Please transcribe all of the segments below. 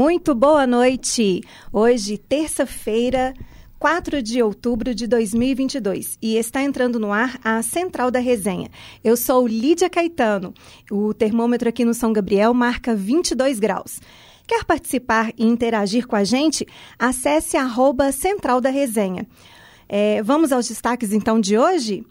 Muito boa noite. Hoje, terça-feira, 4 de outubro de 2022 e está entrando no ar a Central da Resenha. Eu sou Lídia Caetano. O termômetro aqui no São Gabriel marca 22 graus. Quer participar e interagir com a gente? Acesse arroba Central da Resenha. É, vamos aos destaques então de hoje?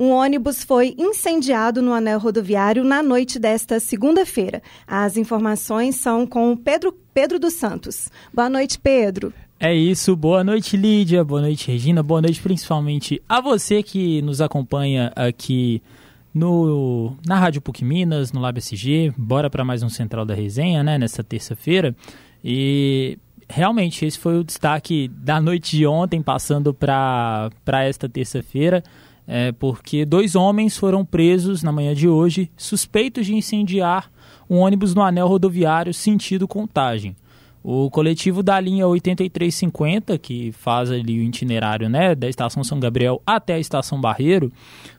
Um ônibus foi incendiado no anel rodoviário na noite desta segunda-feira. As informações são com Pedro, Pedro dos Santos. Boa noite, Pedro. É isso, boa noite Lídia, boa noite Regina, boa noite principalmente a você que nos acompanha aqui no, na Rádio PUC Minas, no Lab SG. Bora para mais um Central da Resenha, né, nessa terça-feira. E realmente esse foi o destaque da noite de ontem, passando para esta terça-feira, é, porque dois homens foram presos na manhã de hoje, suspeitos de incendiar um ônibus no anel rodoviário sentido contagem. O coletivo da linha 8350, que faz ali o itinerário né, da estação São Gabriel até a estação Barreiro,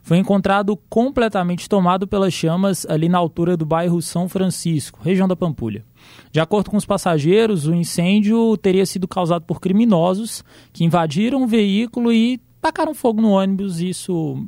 foi encontrado completamente tomado pelas chamas ali na altura do bairro São Francisco, região da Pampulha. De acordo com os passageiros, o incêndio teria sido causado por criminosos que invadiram o veículo e tacaram fogo no ônibus, isso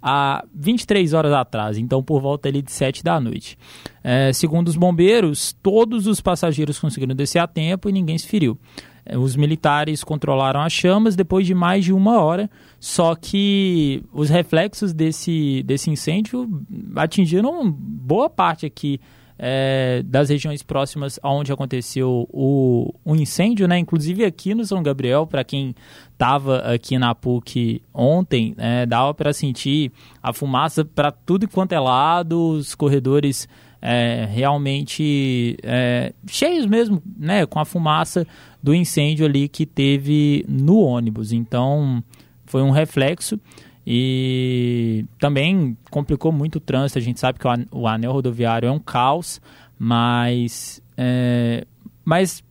há 23 horas atrás, então por volta ali de 7 da noite. É, segundo os bombeiros, todos os passageiros conseguiram descer a tempo e ninguém se feriu. É, os militares controlaram as chamas depois de mais de uma hora, só que os reflexos desse, desse incêndio atingiram boa parte aqui é, das regiões próximas aonde aconteceu o, o incêndio, né? Inclusive aqui no São Gabriel, para quem estava aqui na PUC ontem, é, dava para sentir a fumaça para tudo quanto é lado, os corredores é, realmente é, cheios mesmo, né? Com a fumaça do incêndio ali que teve no ônibus. Então foi um reflexo. E também complicou muito o trânsito. A gente sabe que o anel rodoviário é um caos, mas. É, mas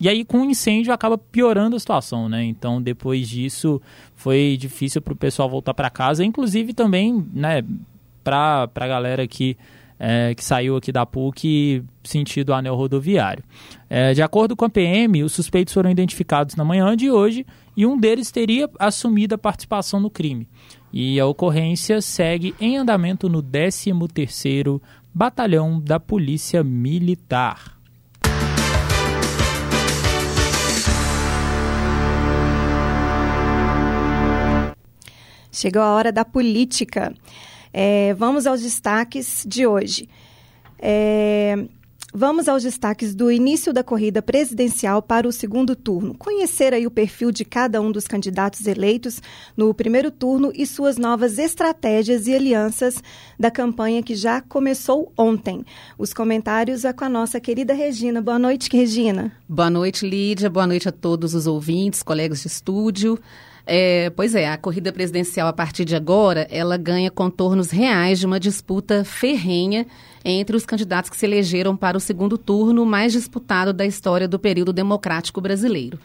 e aí, com o incêndio, acaba piorando a situação, né? Então, depois disso, foi difícil para o pessoal voltar para casa. Inclusive, também, né, para a galera que, é, que saiu aqui da PUC sentido anel rodoviário. É, de acordo com a PM, os suspeitos foram identificados na manhã de hoje e um deles teria assumido a participação no crime. E a ocorrência segue em andamento no 13º Batalhão da Polícia Militar. Chegou a hora da política. É, vamos aos destaques de hoje. É, Vamos aos destaques do início da corrida presidencial para o segundo turno. Conhecer aí o perfil de cada um dos candidatos eleitos no primeiro turno e suas novas estratégias e alianças da campanha que já começou ontem. Os comentários é com a nossa querida Regina. Boa noite, Regina. Boa noite, Lídia. Boa noite a todos os ouvintes, colegas de estúdio. É, pois é, a corrida presidencial a partir de agora, ela ganha contornos reais de uma disputa ferrenha entre os candidatos que se elegeram para o segundo turno mais disputado da história do período democrático brasileiro.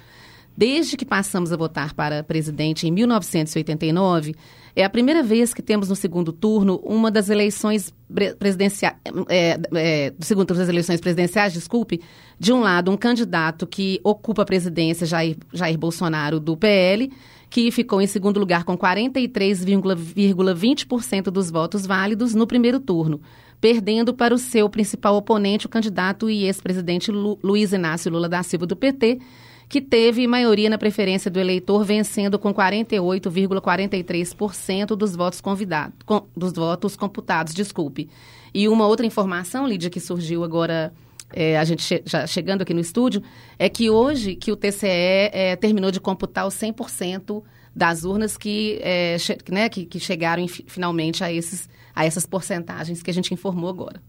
Desde que passamos a votar para presidente em 1989, é a primeira vez que temos no segundo turno uma das eleições presidenciais, é, é, do segundo das eleições presidenciais, desculpe, de um lado um candidato que ocupa a presidência, Jair, Jair Bolsonaro, do PL, que ficou em segundo lugar com 43,20% dos votos válidos no primeiro turno, perdendo para o seu principal oponente, o candidato e ex-presidente Lu Luiz Inácio Lula da Silva do PT, que teve maioria na preferência do eleitor, vencendo com 48,43% dos votos convidados, com, dos votos computados, desculpe. E uma outra informação, Lídia, que surgiu agora é, a gente che já chegando aqui no estúdio, é que hoje que o TCE é, terminou de computar os 100% das urnas que, é, né, que, que chegaram finalmente a, esses, a essas porcentagens que a gente informou agora.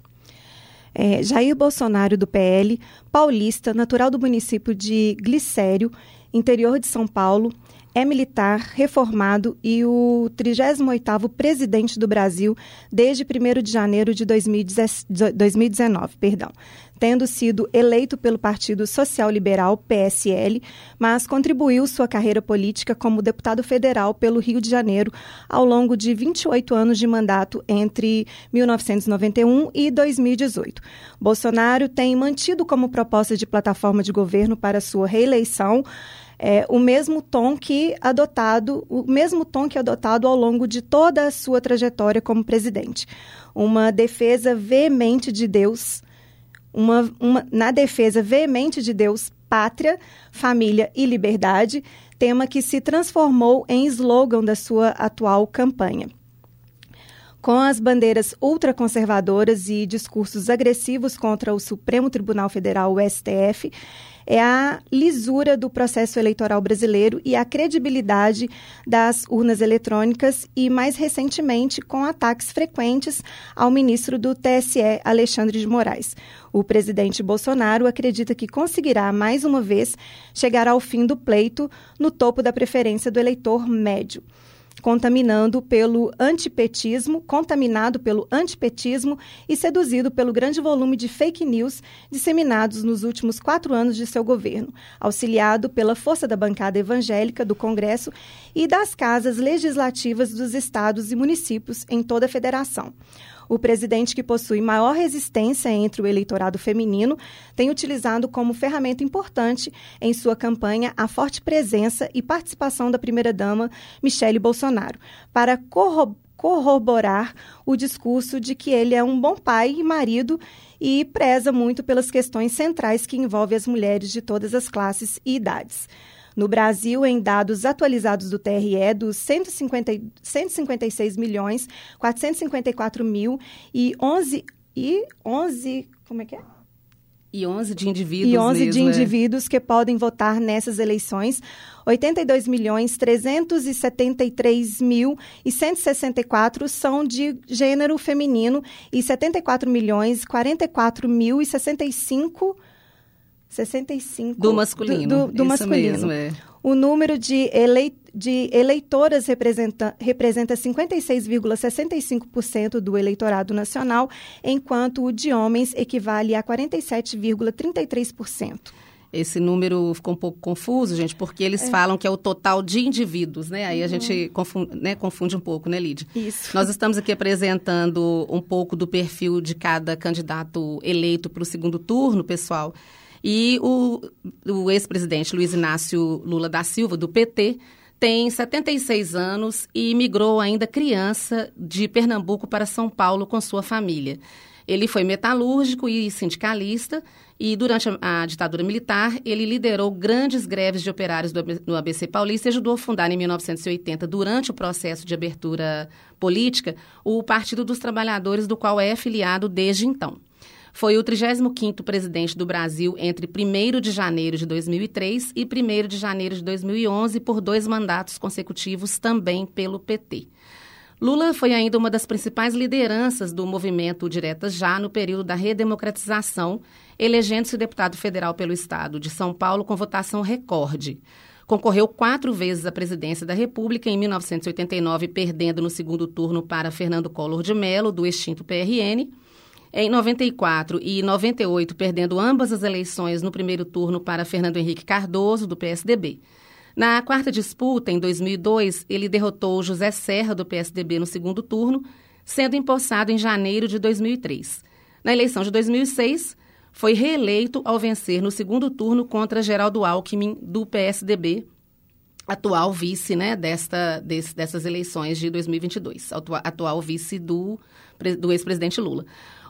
É, Jair Bolsonaro, do PL, paulista, natural do município de Glicério, interior de São Paulo, é militar, reformado e o 38º presidente do Brasil desde 1 de janeiro de 2019, perdão, tendo sido eleito pelo Partido Social Liberal, PSL, mas contribuiu sua carreira política como deputado federal pelo Rio de Janeiro ao longo de 28 anos de mandato entre 1991 e 2018. Bolsonaro tem mantido como proposta de plataforma de governo para sua reeleição é, o mesmo tom que adotado, o mesmo tom que adotado ao longo de toda a sua trajetória como presidente. Uma defesa veemente de Deus, uma, uma, na defesa veemente de Deus, pátria, família e liberdade, tema que se transformou em slogan da sua atual campanha. Com as bandeiras ultraconservadoras e discursos agressivos contra o Supremo Tribunal Federal, o STF, é a lisura do processo eleitoral brasileiro e a credibilidade das urnas eletrônicas e, mais recentemente, com ataques frequentes ao ministro do TSE, Alexandre de Moraes. O presidente Bolsonaro acredita que conseguirá, mais uma vez, chegar ao fim do pleito no topo da preferência do eleitor médio contaminando pelo antipetismo, contaminado pelo antipetismo e seduzido pelo grande volume de fake news disseminados nos últimos quatro anos de seu governo, auxiliado pela força da bancada evangélica do Congresso e das casas legislativas dos estados e municípios em toda a federação. O presidente que possui maior resistência entre o eleitorado feminino tem utilizado como ferramenta importante em sua campanha a forte presença e participação da primeira-dama Michele Bolsonaro para corroborar o discurso de que ele é um bom pai e marido e preza muito pelas questões centrais que envolvem as mulheres de todas as classes e idades. No Brasil, em dados atualizados do TRE, dos 150, 156 milhões 454 mil e 11, e 11 como é que é? E 11 de indivíduos. E 11 mesmo, de é. indivíduos é. que podem votar nessas eleições. 82 milhões 373 mil e 164 são de gênero feminino e 74 milhões 44 mil e 65 65 do masculino. Do, do, do masculino. Mesmo, é. O número de, elei, de eleitoras representa, representa 56,65% do eleitorado nacional, enquanto o de homens equivale a 47,33%. Esse número ficou um pouco confuso, gente, porque eles é. falam que é o total de indivíduos, né? Aí uhum. a gente confunde, né, confunde um pouco, né, Lídia? Isso. Nós estamos aqui apresentando um pouco do perfil de cada candidato eleito para o segundo turno, pessoal. E o, o ex-presidente Luiz Inácio Lula da Silva, do PT, tem 76 anos e migrou ainda criança de Pernambuco para São Paulo com sua família. Ele foi metalúrgico e sindicalista e, durante a, ditadura militar, ele liderou grandes greves de operários no ABC Paulista e ajudou a fundar, em 1980, durante o processo de abertura política, o Partido dos Trabalhadores, do qual é afiliado desde então. Foi o 35º presidente do Brasil entre 1 de janeiro de 2003 e 1 de janeiro de 2011 por dois mandatos consecutivos também pelo PT. Lula foi ainda uma das principais lideranças do movimento Diretas Já no período da redemocratização, elegendo-se deputado federal pelo estado de São Paulo com votação recorde. Concorreu quatro vezes à presidência da República em 1989, perdendo no segundo turno para Fernando Collor de Mello, do extinto PRN, em 94 e 98, perdendo ambas as eleições no primeiro turno para Fernando Henrique Cardoso, do PSDB. Na quarta disputa, em 2002, ele derrotou José Serra, do PSDB, no segundo turno, sendo empossado em janeiro de 2003. Na eleição de 2006, foi reeleito ao vencer no segundo turno contra Geraldo Alckmin, do PSDB, atual vice né, desta, desse, dessas eleições de 2022, atual, atual vice do, do ex-presidente Lula.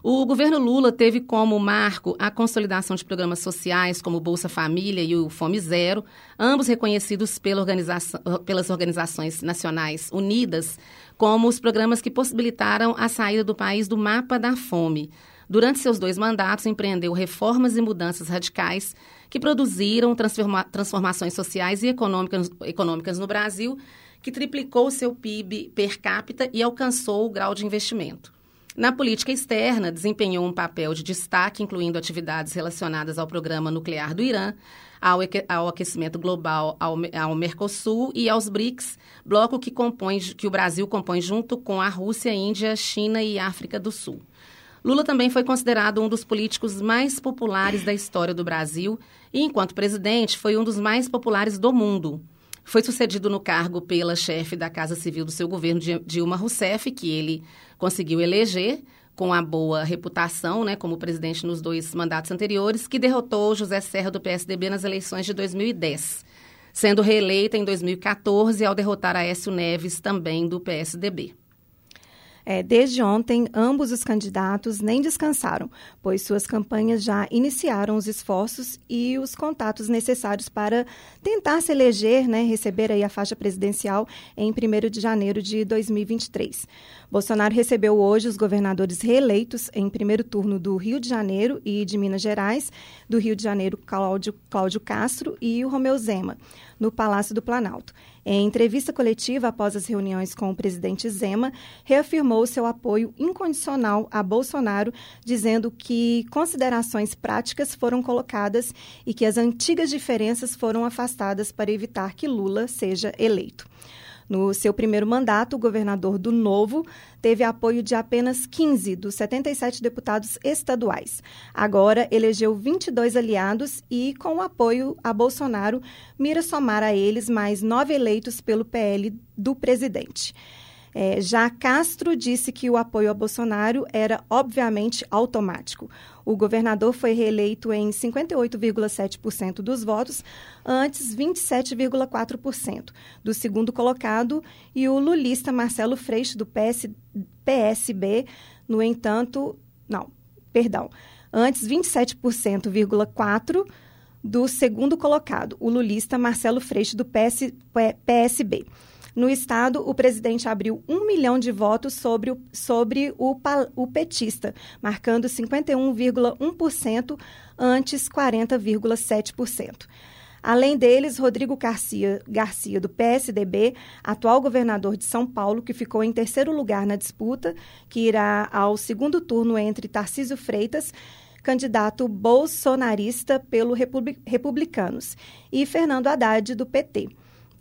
O governo Lula teve como marco a consolidação de programas sociais como Bolsa Família e o Fome Zero, ambos reconhecidos pela organização, pelas organizações nacionais unidas como os programas que possibilitaram a saída do país do mapa da fome. Durante seus dois mandatos, empreendeu reformas e mudanças radicais que produziram transforma transformações sociais e econômicas, econômicas no Brasil, que triplicou seu PIB per capita e alcançou o grau de investimento. Na política externa, desempenhou um papel de destaque, incluindo atividades relacionadas ao programa nuclear do Irã, ao, aquecimento global, ao, ao, Mercosul e aos BRICS, bloco que, compõe, que o Brasil compõe junto com a Rússia, Índia, China e África do Sul. Lula também foi considerado um dos políticos mais populares da história do Brasil e, enquanto presidente, foi um dos mais populares do mundo. Foi sucedido no cargo pela chefe da Casa Civil do seu governo, Dilma Rousseff, que ele conseguiu eleger com a boa reputação, né, como presidente nos dois mandatos anteriores, que derrotou José Serra do PSDB nas eleições de 2010, sendo reeleita em 2014 ao derrotar Aécio Neves, também do PSDB. É, desde ontem, ambos os candidatos nem descansaram, pois suas campanhas já iniciaram os esforços e os contatos necessários para tentar se eleger, né, receber aí a faixa presidencial em 1 de janeiro de 2023. Bolsonaro recebeu hoje os governadores reeleitos em primeiro turno do Rio de Janeiro e de Minas Gerais, do Rio de Janeiro, Cláudio, Cláudio Castro e o Romeu Zema, no Palácio do Planalto. Em entrevista coletiva após as reuniões com o presidente Zema, reafirmou seu apoio incondicional a Bolsonaro, dizendo que considerações práticas foram colocadas e que as antigas diferenças foram afastadas para evitar que Lula seja eleito. No seu primeiro mandato, o governador do Novo teve apoio de apenas 15 dos 77 deputados estaduais. Agora elegeu 22 aliados e, com o apoio a Bolsonaro, mira somar a eles mais nove eleitos pelo PL do presidente. É, já Castro disse que o apoio a Bolsonaro era obviamente automático. O governador foi reeleito em 58,7% dos votos, antes 27,4% do segundo colocado, e o lulista Marcelo Freixo, do PS, PSB, no entanto, não, perdão, antes 27,4% do segundo colocado, o lulista Marcelo Freixo, do PS, PSB. No Estado, o presidente abriu um milhão de votos sobre o, sobre o, o petista, marcando 51,1%, antes 40,7%. Além deles, Rodrigo Garcia, Garcia, do PSDB, atual governador de São Paulo, que ficou em terceiro lugar na disputa, que irá ao segundo turno entre Tarcísio Freitas, candidato bolsonarista pelo Republicanos, e Fernando Haddad, do PT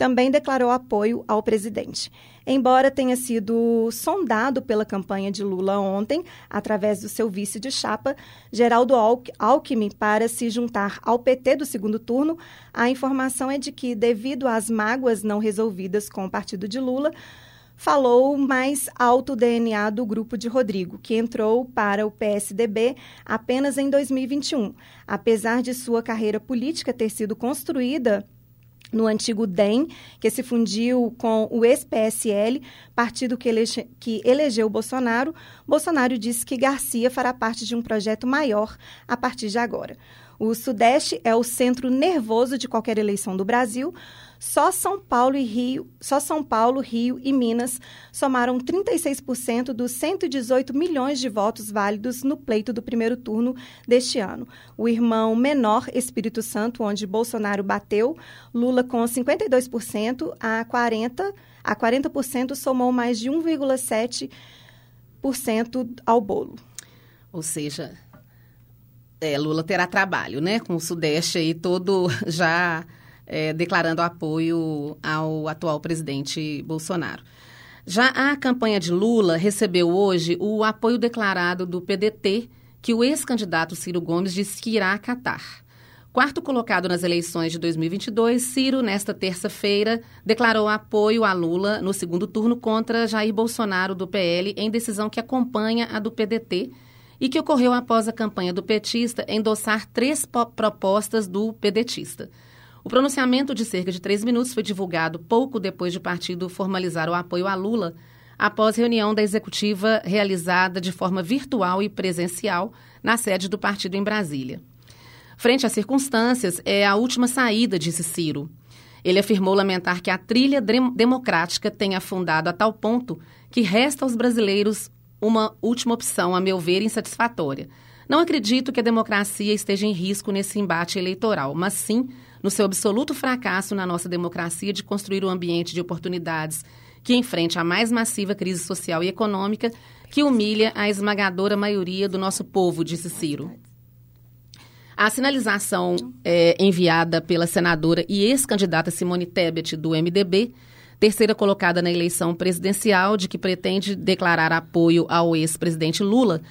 também declarou apoio ao presidente. Embora tenha sido sondado pela campanha de Lula ontem, através do seu vice de chapa, Geraldo Alckmin, para se juntar ao PT do segundo turno, a informação é de que, devido às mágoas não resolvidas com o partido de Lula, falou mais alto DNA do grupo de Rodrigo, que entrou para o PSDB apenas em 2021. Apesar de sua carreira política ter sido construída no antigo DEM, que se fundiu com o ex-PSL, partido que, elege, que elegeu Bolsonaro, Bolsonaro disse que Garcia fará parte de um projeto maior a partir de agora. O Sudeste é o centro nervoso de qualquer eleição do Brasil. Só São Paulo e Rio, só São Paulo, Rio e Minas somaram 36% dos 118 milhões de votos válidos no pleito do primeiro turno deste ano. O irmão menor, Espírito Santo, onde Bolsonaro bateu, Lula com 52% a 40 a 40% somou mais de 1,7% ao bolo. Ou seja, é, Lula terá trabalho, né? Com o Sudeste aí todo já é, declarando apoio ao atual presidente Bolsonaro. Já a campanha de Lula recebeu hoje o apoio declarado do PDT, que o ex-candidato Ciro Gomes disse que irá acatar. Quarto colocado nas eleições de 2022, Ciro, nesta terça-feira, declarou apoio a Lula no segundo turno contra Jair Bolsonaro do PL, em decisão que acompanha a do PDT e que ocorreu após a campanha do petista endossar três propostas do pedetista. O pronunciamento de cerca de três minutos foi divulgado pouco depois de partido formalizar o apoio a Lula, após reunião da executiva realizada de forma virtual e presencial na sede do partido em Brasília. Frente às circunstâncias, é a última saída, disse Ciro. Ele afirmou lamentar que a trilha democrática tenha afundado a tal ponto que resta aos brasileiros uma última opção, a meu ver, insatisfatória. Não acredito que a democracia esteja em risco nesse embate eleitoral, mas sim no seu absoluto fracasso na nossa democracia de construir um ambiente de oportunidades que enfrente a mais massiva crise social e econômica que humilha a esmagadora maioria do nosso povo, disse Ciro. A sinalização é, enviada pela senadora e ex-candidata Simone Tebet, do MDB, terceira colocada na eleição presidencial, de que pretende declarar apoio ao ex-presidente Lula,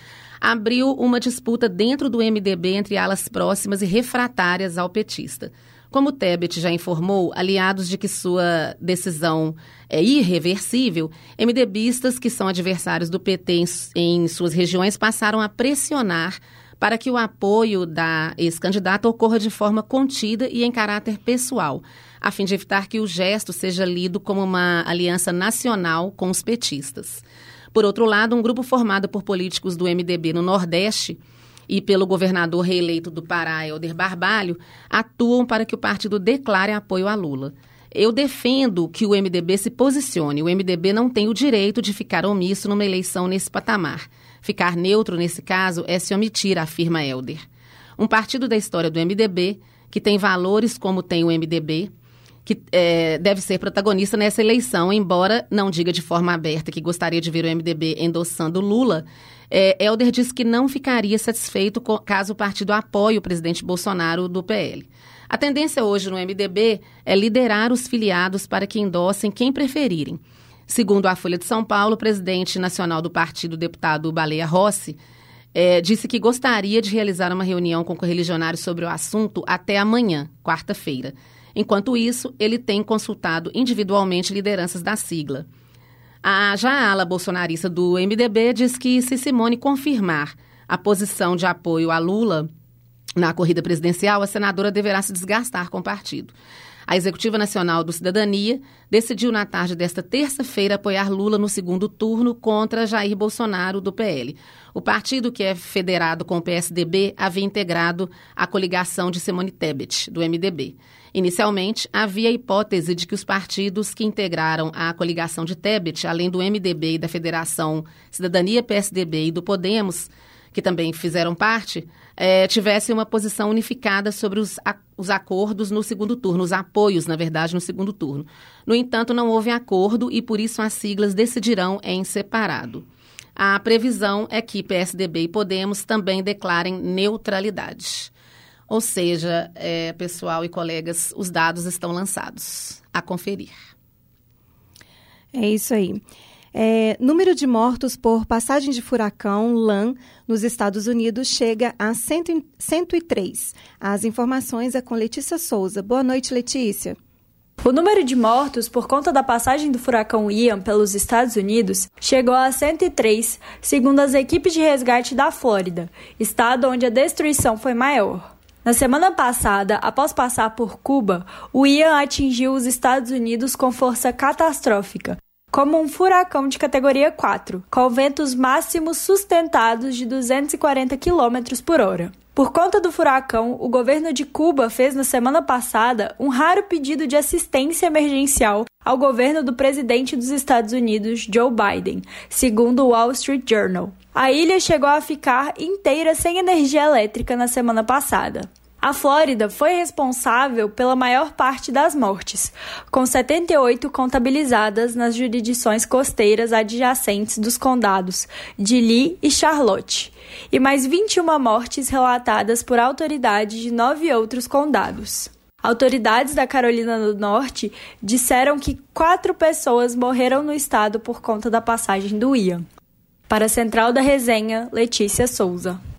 abriu uma disputa dentro do MDB entre alas próximas e refratárias ao petista. Como Tebet já informou, aliados de que sua decisão é irreversível, MDBistas que são adversários do PT em, em suas regiões passaram a pressionar para que o apoio da ex-candidata ocorra de forma contida e em caráter pessoal, a fim de evitar que o gesto seja lido como uma aliança nacional com os petistas. Por outro lado, um grupo formado por políticos do MDB no Nordeste e pelo governador reeleito do Pará, Helder Barbalho, atuam para que o partido declare apoio a Lula. Eu defendo que o MDB se posicione. O MDB não tem o direito de ficar omisso numa eleição nesse patamar. Ficar neutro nesse caso é se omitir, afirma Helder. Um partido da história do MDB, que tem valores como tem o MDB, que é, deve ser protagonista nessa eleição, embora não diga de forma aberta que gostaria de ver o MDB endossando Lula, é, Helder diz que não ficaria satisfeito caso o partido apoie o presidente Bolsonaro do PL. A tendência hoje no MDB é liderar os filiados para que endossem quem preferirem. Segundo a Folha de São Paulo, o presidente nacional do partido, deputado Baleia Rossi, é, disse que gostaria de realizar uma reunião com correligionários sobre o assunto até amanhã, quarta-feira. Enquanto isso, ele tem consultado individualmente lideranças da sigla. A já ala bolsonarista do MDB diz que se Simone confirmar a posição de apoio a Lula na corrida presidencial, a senadora deverá se desgastar com o partido. A Executiva Nacional do Cidadania decidiu na tarde desta terça-feira apoiar Lula no segundo turno contra Jair Bolsonaro do PL. O partido, que é federado com o PSDB, havia integrado a coligação de Simone Tebet, do MDB. Inicialmente, havia a hipótese de que os partidos que integraram a coligação de Tebet, além do MDB e da Federação Cidadania PSDB e do Podemos, que também fizeram parte, é, tivessem uma posição unificada sobre os, a, os acordos no segundo turno, os apoios, na verdade, no segundo turno. No entanto, não houve acordo e, por isso, as siglas decidirão em separado. A previsão é que PSDB e Podemos também declarem neutralidade. Ou seja, é, pessoal e colegas, os dados estão lançados. A conferir. É isso aí. É, número de mortos por passagem de furacão LAN nos Estados Unidos chega a 100, 103. As informações é com Letícia Souza. Boa noite, Letícia. O número de mortos por conta da passagem do furacão Ian pelos Estados Unidos chegou a 103, segundo as equipes de resgate da Flórida, estado onde a destruição foi maior. Na semana passada, após passar por Cuba, o Ian atingiu os Estados Unidos com força catastrófica, como um furacão de categoria 4, com ventos máximos sustentados de 240 km por hora. Por conta do furacão, o governo de Cuba fez na semana passada um raro pedido de assistência emergencial ao governo do presidente dos Estados Unidos, Joe Biden, segundo o Wall Street Journal. A ilha chegou a ficar inteira sem energia elétrica na semana passada. A Flórida foi responsável pela maior parte das mortes, com 78 contabilizadas nas jurisdições costeiras adjacentes dos condados de Lee e Charlotte, e mais 21 mortes relatadas por autoridades de nove outros condados. Autoridades da Carolina do Norte disseram que quatro pessoas morreram no estado por conta da passagem do Ian. Para a Central da Resenha, Letícia Souza.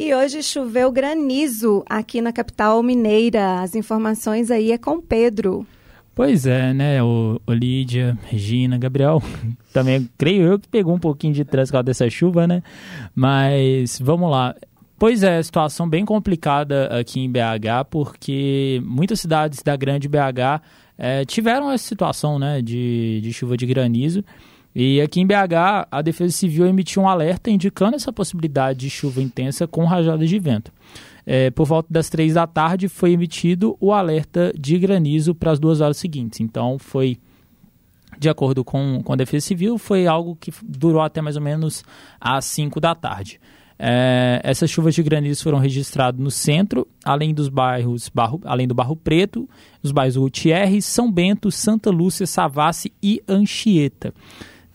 E hoje choveu granizo aqui na capital mineira. As informações aí é com Pedro. Pois é, né, o, o Lídia, Regina, Gabriel, também creio eu que pegou um pouquinho de trânsito dessa chuva, né? Mas vamos lá. Pois é, situação bem complicada aqui em BH, porque muitas cidades da grande BH é, tiveram essa situação né, de, de chuva de granizo. E aqui em BH, a Defesa Civil emitiu um alerta indicando essa possibilidade de chuva intensa com rajadas de vento. É, por volta das três da tarde, foi emitido o alerta de granizo para as duas horas seguintes. Então, foi, de acordo com, com a Defesa Civil, foi algo que durou até mais ou menos às cinco da tarde. É, essas chuvas de granizo foram registradas no centro, além dos bairros Barro, além do Barro Preto, os bairros Gutierrez, São Bento, Santa Lúcia, Savassi e Anchieta.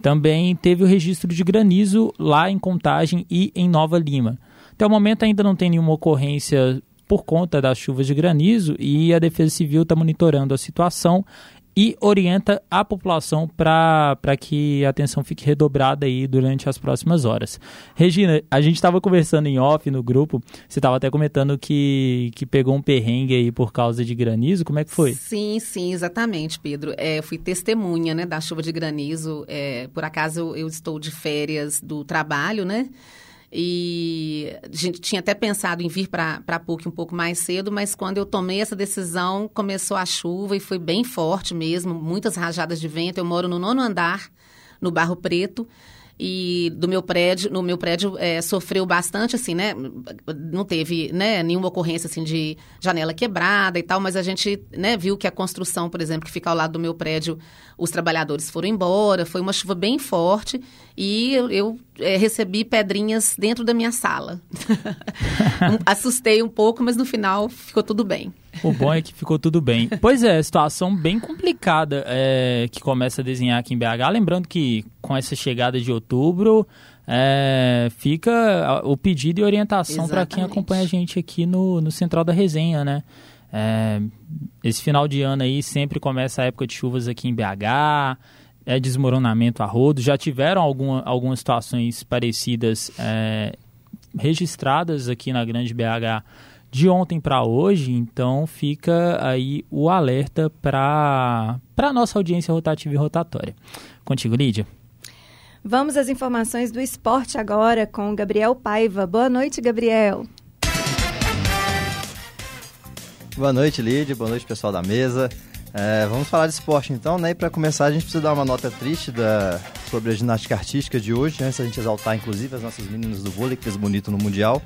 Também teve o registro de granizo lá em Contagem e em Nova Lima. Até o momento ainda não tem nenhuma ocorrência por conta das chuvas de granizo e a Defesa Civil está monitorando a situação e orienta a população para que a atenção fique redobrada aí durante as próximas horas. Regina, a gente estava conversando em off no grupo, você estava até comentando que, que pegou um perrengue aí por causa de granizo, como é que foi? Sim, sim, exatamente, Pedro. É, eu fui testemunha né, da chuva de granizo, é, por acaso eu, eu estou de férias do trabalho, né? E a gente tinha até pensado em vir para a PUC um pouco mais cedo, mas quando eu tomei essa decisão, começou a chuva e foi bem forte mesmo, muitas rajadas de vento. Eu moro no nono andar, no Barro Preto, e do meu prédio, no meu prédio é, sofreu bastante, assim, né? Não teve né, nenhuma ocorrência assim de janela quebrada e tal, mas a gente né, viu que a construção, por exemplo, que fica ao lado do meu prédio, os trabalhadores foram embora, foi uma chuva bem forte e eu, eu é, recebi pedrinhas dentro da minha sala. Assustei um pouco, mas no final ficou tudo bem. O bom é que ficou tudo bem. Pois é, situação bem complicada é, que começa a desenhar aqui em BH. Lembrando que com essa chegada de outubro, é, fica o pedido e orientação para quem acompanha a gente aqui no, no Central da Resenha, né? É, esse final de ano aí sempre começa a época de chuvas aqui em BH, é desmoronamento a rodo. Já tiveram alguma, algumas situações parecidas é, registradas aqui na Grande BH de ontem para hoje, então fica aí o alerta para a nossa audiência rotativa e rotatória. Contigo, Lídia. Vamos às informações do esporte agora com Gabriel Paiva. Boa noite, Gabriel. Boa noite, Lídia. Boa noite, pessoal da mesa. É, vamos falar de esporte então, né? E para começar, a gente precisa dar uma nota triste da, sobre a ginástica artística de hoje, antes a gente exaltar, inclusive, as nossas meninas do vôlei que fez bonito no Mundial.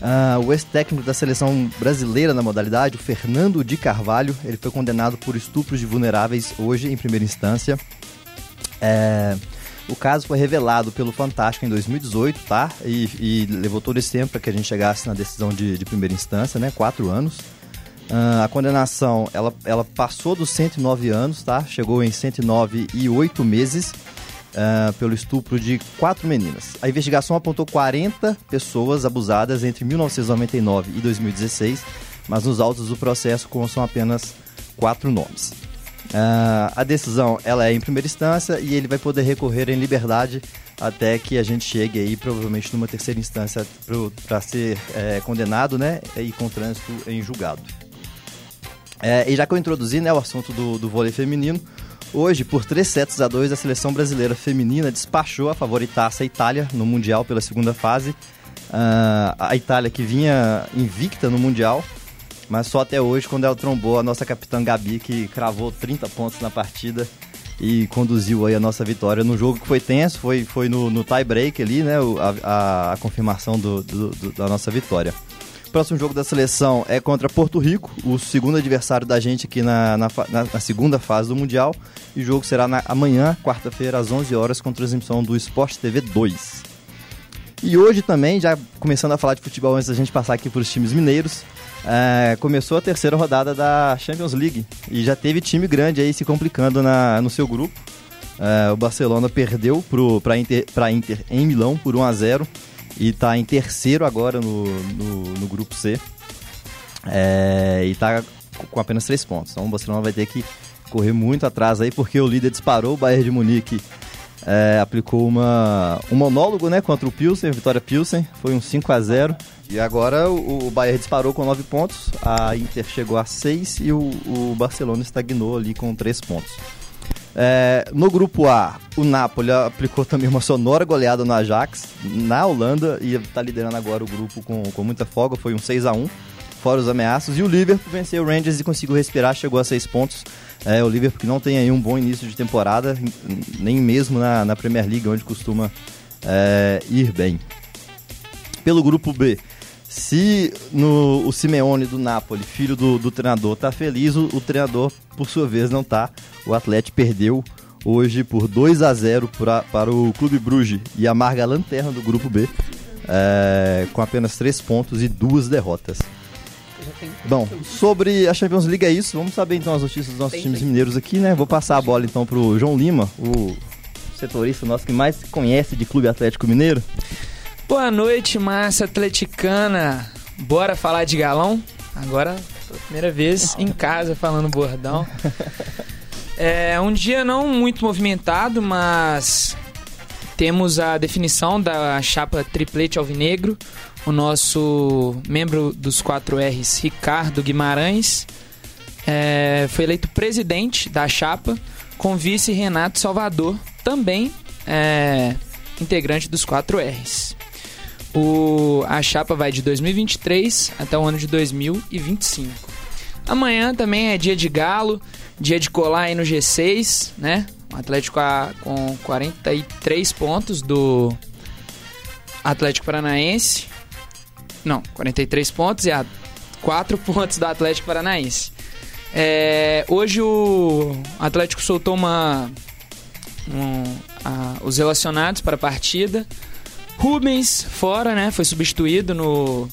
Uh, o ex-técnico da seleção brasileira na modalidade, o Fernando de Carvalho, ele foi condenado por estupros de vulneráveis hoje em primeira instância. É, o caso foi revelado pelo Fantástico em 2018, tá? E, e levou todo esse tempo para que a gente chegasse na decisão de, de primeira instância, né? Quatro anos. Uh, a condenação, ela, ela passou dos 109 anos, tá? Chegou em 109 e 8 meses uh, pelo estupro de quatro meninas. A investigação apontou 40 pessoas abusadas entre 1999 e 2016, mas nos autos do processo constam apenas quatro nomes. Uh, a decisão ela é em primeira instância e ele vai poder recorrer em liberdade até que a gente chegue aí provavelmente numa terceira instância para ser é, condenado, né, e com trânsito em julgado. É, e já que eu introduzi né, o assunto do, do vôlei feminino, Hoje, por 3 sets a 2, a seleção brasileira feminina despachou a favoritaça Itália no Mundial pela segunda fase. Uh, a Itália que vinha invicta no Mundial, mas só até hoje, quando ela trombou a nossa capitã Gabi, que cravou 30 pontos na partida e conduziu aí a nossa vitória no jogo que foi tenso, foi, foi no, no tie break ali, né, a, a, a confirmação do, do, do, da nossa vitória. Próximo jogo da seleção é contra Porto Rico, o segundo adversário da gente aqui na, na, na, segunda fase do Mundial. E o jogo será na, amanhã, quarta-feira, às 11 horas, com transmissão do Sport TV 2. E hoje também, já começando a falar de futebol antes da gente passar aqui para os times mineiros, é, começou a terceira rodada da Champions League e já teve time grande aí se complicando na, no seu grupo. É, o Barcelona perdeu para Inter, Inter em Milão por 1 a 0 e está em terceiro agora no, no, no grupo C. É, e está com apenas três pontos. Então o Barcelona vai ter que correr muito atrás aí, porque o líder disparou, o Bayern de Munique é, aplicou uma, um monólogo né, contra o Pilsen, Vitória Pilsen, foi um 5 a 0 E agora o, o Bayern disparou com 9 pontos, a Inter chegou a 6 e o, o Barcelona estagnou ali com 3 pontos. É, no grupo A, o Napoli aplicou também uma sonora goleada no Ajax, na Holanda, e está liderando agora o grupo com, com muita folga, foi um 6 a 1 fora os ameaços. E o Liverpool venceu o Rangers e conseguiu respirar, chegou a 6 pontos. É, o Liverpool que não tem aí um bom início de temporada, nem mesmo na, na Premier League, onde costuma é, ir bem. Pelo grupo B, se no, o Simeone do Napoli, filho do, do treinador, tá feliz, o, o, treinador, por sua vez, não tá. O Atlético perdeu hoje por 2 a 0 pra, para o Clube Bruges e amarga a lanterna do grupo B, é, com apenas 3 pontos e duas derrotas. Bom, sobre a Champions League é isso. Vamos saber então as notícias dos nossos times mineiros aqui, né? Vou passar a bola então pro João Lima, o setorista nosso que mais conhece de Clube Atlético Mineiro. Boa noite, massa atleticana. Bora falar de galão? Agora, pela primeira vez em casa falando bordão. É um dia não muito movimentado, mas temos a definição da chapa triplete alvinegro. O nosso membro dos 4Rs, Ricardo Guimarães, é, foi eleito presidente da chapa, com vice Renato Salvador, também é, integrante dos 4Rs. O, a chapa vai de 2023 até o ano de 2025. Amanhã também é dia de galo, dia de colar aí no G6, né? O Atlético a, com 43 pontos do Atlético Paranaense. Não, 43 pontos e a 4 pontos do Atlético Paranaense. É, hoje o Atlético soltou uma. Um, a, os relacionados para a partida. Rubens fora, né? Foi substituído no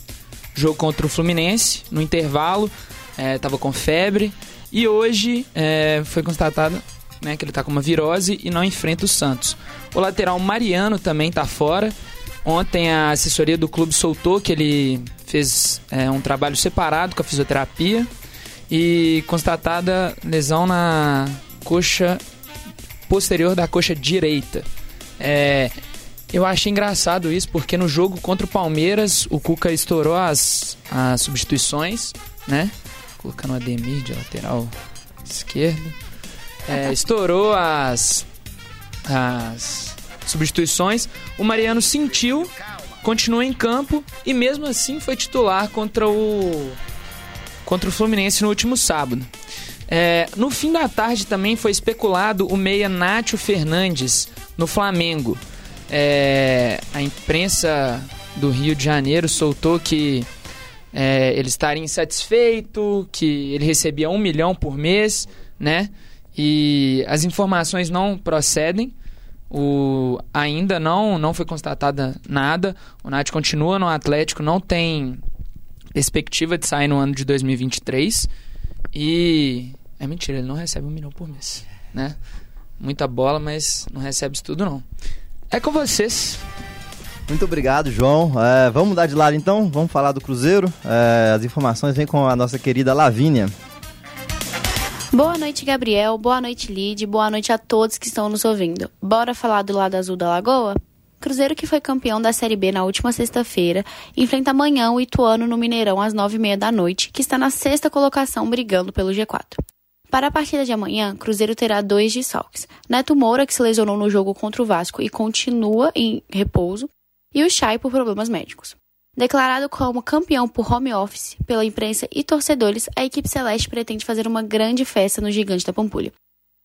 jogo contra o Fluminense, no intervalo. É, com febre. E hoje é, foi constatado né, que ele está com uma virose e não enfrenta o Santos. O lateral Mariano também está fora. Ontem a assessoria do clube soltou que ele fez é, um trabalho separado com a fisioterapia e constatada lesão na coxa posterior da coxa direita. É, eu achei engraçado isso, porque no jogo contra o Palmeiras, o Cuca estourou as, as substituições, né? Colocando o Ademir de lateral esquerdo. É, estourou as, as substituições. O Mariano sentiu, continuou em campo e mesmo assim foi titular contra o, contra o Fluminense no último sábado. É, no fim da tarde também foi especulado o meia Nátio Fernandes no Flamengo. É, a imprensa do Rio de Janeiro soltou que é, ele estaria insatisfeito, que ele recebia um milhão por mês, né? E as informações não procedem. O, ainda não, não foi constatada nada. O Nath continua no Atlético, não tem perspectiva de sair no ano de 2023. E. É mentira, ele não recebe um milhão por mês, né? Muita bola, mas não recebe isso tudo, não. É com vocês. Muito obrigado, João. É, vamos mudar de lado então, vamos falar do Cruzeiro. É, as informações vêm com a nossa querida Lavínia. Boa noite, Gabriel. Boa noite, Lid. Boa noite a todos que estão nos ouvindo. Bora falar do lado azul da Lagoa? Cruzeiro, que foi campeão da Série B na última sexta-feira, enfrenta amanhã o Ituano no Mineirão às nove e meia da noite, que está na sexta colocação brigando pelo G4. Para a partida de amanhã, Cruzeiro terá dois desfalques. Neto Moura, que se lesionou no jogo contra o Vasco e continua em repouso, e o Chay por problemas médicos. Declarado como campeão por home office pela imprensa e torcedores, a equipe celeste pretende fazer uma grande festa no Gigante da Pampulha.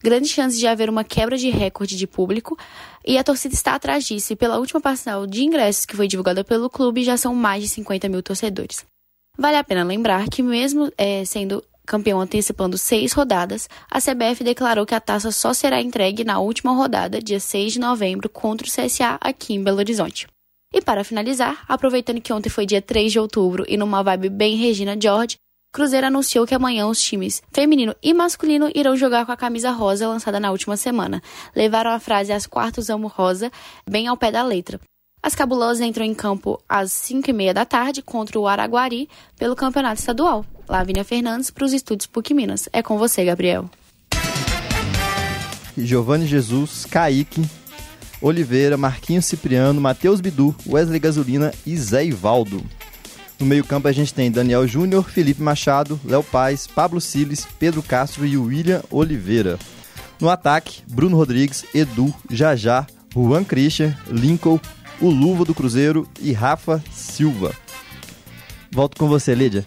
Grandes chances de haver uma quebra de recorde de público e a torcida está atrás disso. E pela última parcela de ingressos que foi divulgada pelo clube, já são mais de 50 mil torcedores. Vale a pena lembrar que, mesmo é, sendo campeão antecipando seis rodadas, a CBF declarou que a taça só será entregue na última rodada, dia 6 de novembro, contra o CSA aqui em Belo Horizonte. E para finalizar, aproveitando que ontem foi dia 3 de outubro e numa vibe bem Regina George, Cruzeiro anunciou que amanhã os times feminino e masculino irão jogar com a camisa rosa lançada na última semana. Levaram a frase As quartos amo rosa bem ao pé da letra. As cabulosas entram em campo às 5 e meia da tarde contra o Araguari pelo campeonato estadual. Lavínia Fernandes para os estúdios PUC Minas. É com você, Gabriel. Giovanni Jesus, Kaique, Oliveira, Marquinhos Cipriano, Matheus Bidu, Wesley Gasolina e Zé Ivaldo. No meio-campo a gente tem Daniel Júnior, Felipe Machado, Léo Paz, Pablo Siles, Pedro Castro e William Oliveira. No ataque, Bruno Rodrigues, Edu, Jajá, Juan Christian, Lincoln, o Luva do Cruzeiro e Rafa Silva. Volto com você, Lídia.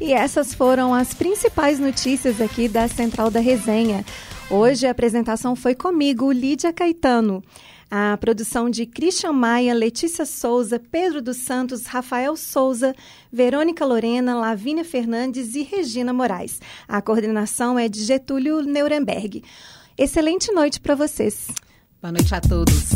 E essas foram as principais notícias aqui da Central da Resenha. Hoje a apresentação foi comigo, Lídia Caetano. A produção de Christian Maia, Letícia Souza, Pedro dos Santos, Rafael Souza, Verônica Lorena, Lavínia Fernandes e Regina Moraes. A coordenação é de Getúlio Nuremberg. Excelente noite para vocês. Boa noite a todos.